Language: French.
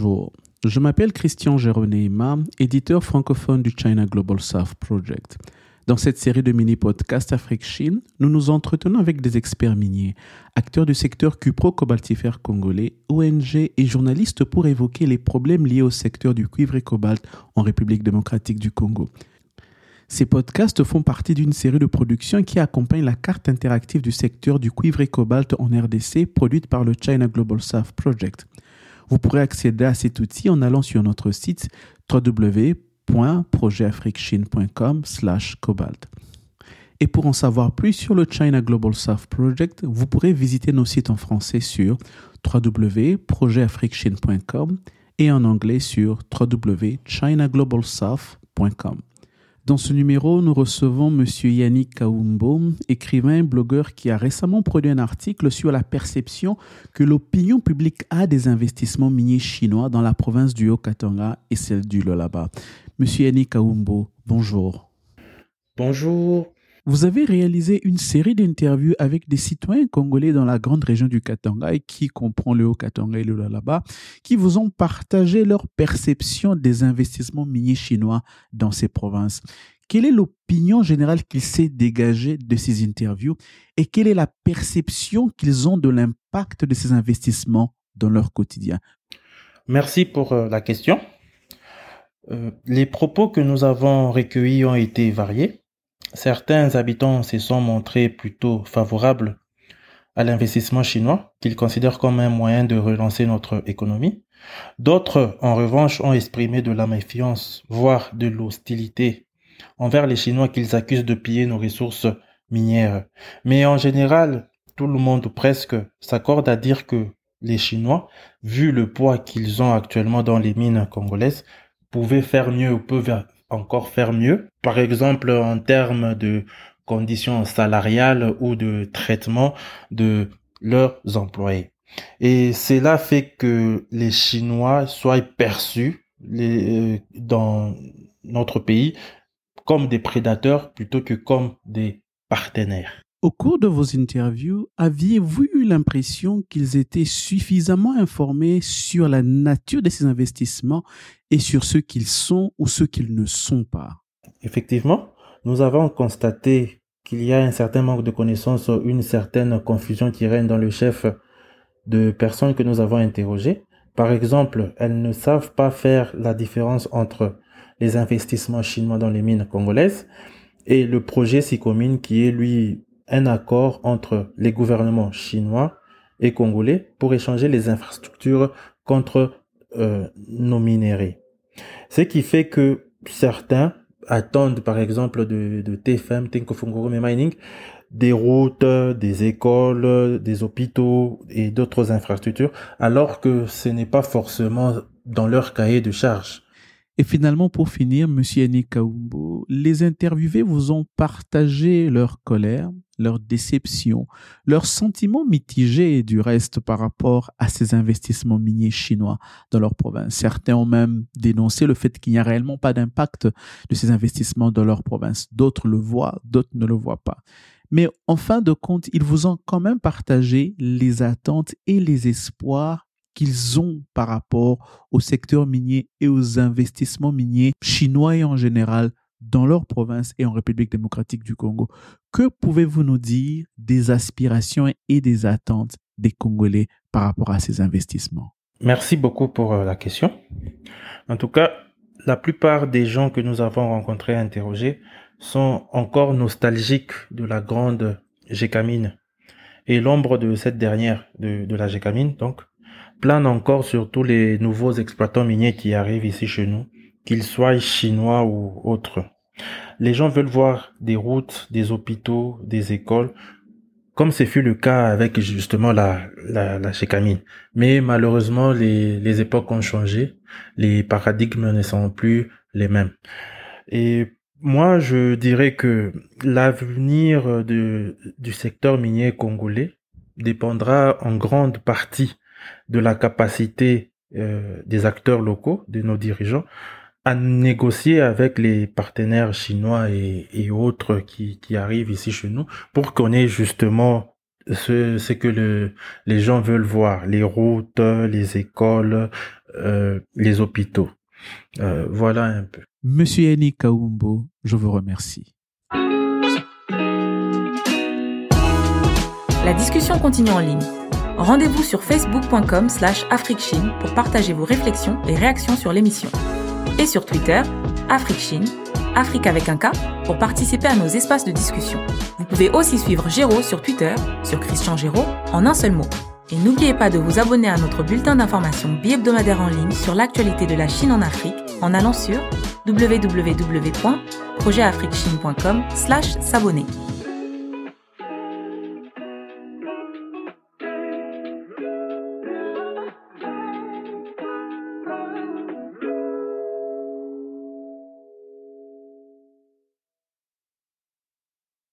Bonjour, je m'appelle Christian Géronéma, éditeur francophone du China Global South Project. Dans cette série de mini-podcasts Afrique-Chine, nous nous entretenons avec des experts miniers, acteurs du secteur cupro-cobaltifère congolais, ONG et journalistes pour évoquer les problèmes liés au secteur du cuivre et cobalt en République démocratique du Congo. Ces podcasts font partie d'une série de productions qui accompagne la carte interactive du secteur du cuivre et cobalt en RDC produite par le China Global South Project. Vous pourrez accéder à cet outil en allant sur notre site www.projetafriquechine.com cobalt. Et pour en savoir plus sur le China Global South Project, vous pourrez visiter nos sites en français sur www.projetafriquechine.com et en anglais sur www.chinaglobalsouth.com. Dans ce numéro, nous recevons M. Yannick Kaumbo, écrivain, blogueur qui a récemment produit un article sur la perception que l'opinion publique a des investissements miniers chinois dans la province du Haut-Katanga et celle du Lolaba. M. Yannick Kaumbo, bonjour. Bonjour. Vous avez réalisé une série d'interviews avec des citoyens congolais dans la grande région du Katanga, qui comprend le Haut-Katanga et le Lalaba, qui vous ont partagé leur perception des investissements miniers chinois dans ces provinces. Quelle est l'opinion générale qu'il s'est dégagée de ces interviews et quelle est la perception qu'ils ont de l'impact de ces investissements dans leur quotidien? Merci pour euh, la question. Euh, les propos que nous avons recueillis ont été variés. Certains habitants se sont montrés plutôt favorables à l'investissement chinois, qu'ils considèrent comme un moyen de relancer notre économie. D'autres, en revanche, ont exprimé de la méfiance, voire de l'hostilité envers les Chinois qu'ils accusent de piller nos ressources minières. Mais en général, tout le monde presque s'accorde à dire que les Chinois, vu le poids qu'ils ont actuellement dans les mines congolaises, pouvaient faire mieux ou peuvent encore faire mieux. Par exemple, en termes de conditions salariales ou de traitement de leurs employés. Et cela fait que les Chinois soient perçus euh, dans notre pays comme des prédateurs plutôt que comme des partenaires. Au cours de vos interviews, aviez-vous eu l'impression qu'ils étaient suffisamment informés sur la nature de ces investissements et sur ce qu'ils sont ou ce qu'ils ne sont pas? Effectivement, nous avons constaté qu'il y a un certain manque de connaissances, une certaine confusion qui règne dans le chef de personnes que nous avons interrogées. Par exemple, elles ne savent pas faire la différence entre les investissements chinois dans les mines congolaises et le projet SICOMINE qui est lui un accord entre les gouvernements chinois et congolais pour échanger les infrastructures contre euh, nos minéraux. Ce qui fait que certains attendent par exemple de, de TFM, Mining, des routes, des écoles, des hôpitaux et d'autres infrastructures, alors que ce n'est pas forcément dans leur cahier de charge. Et finalement, pour finir, Monsieur Yannick Kaumbo, les interviewés vous ont partagé leur colère, leur déception, leurs sentiments mitigés du reste par rapport à ces investissements miniers chinois dans leur province. Certains ont même dénoncé le fait qu'il n'y a réellement pas d'impact de ces investissements dans leur province. D'autres le voient, d'autres ne le voient pas. Mais en fin de compte, ils vous ont quand même partagé les attentes et les espoirs qu'ils ont par rapport au secteur minier et aux investissements miniers chinois et en général dans leur province et en République démocratique du Congo. Que pouvez-vous nous dire des aspirations et des attentes des Congolais par rapport à ces investissements? Merci beaucoup pour euh, la question. En tout cas, la plupart des gens que nous avons rencontrés et interrogés sont encore nostalgiques de la grande Gécamine. Et l'ombre de cette dernière, de, la Gécamine, donc, plane encore sur tous les nouveaux exploitants miniers qui arrivent ici chez nous, qu'ils soient chinois ou autres. Les gens veulent voir des routes, des hôpitaux, des écoles comme ce fut le cas avec justement la, la, la. Mais malheureusement, les, les époques ont changé, les paradigmes ne sont plus les mêmes. Et moi, je dirais que l'avenir du secteur minier congolais dépendra en grande partie de la capacité euh, des acteurs locaux, de nos dirigeants, à négocier avec les partenaires chinois et, et autres qui, qui, arrivent ici chez nous pour qu'on ait justement ce, ce que le, les gens veulent voir, les routes, les écoles, euh, les hôpitaux. Euh, voilà un peu. Monsieur Yannick Kaumbo, je vous remercie. La discussion continue en ligne. Rendez-vous sur facebook.com slash africchine pour partager vos réflexions et réactions sur l'émission. Et sur Twitter, AfriqueChine, Afrique avec un K, pour participer à nos espaces de discussion. Vous pouvez aussi suivre Géraud sur Twitter, sur Christian Géraud, en un seul mot. Et n'oubliez pas de vous abonner à notre bulletin d'information bi-hebdomadaire en ligne sur l'actualité de la Chine en Afrique en allant sur www.projetafriquechine.com slash s'abonner.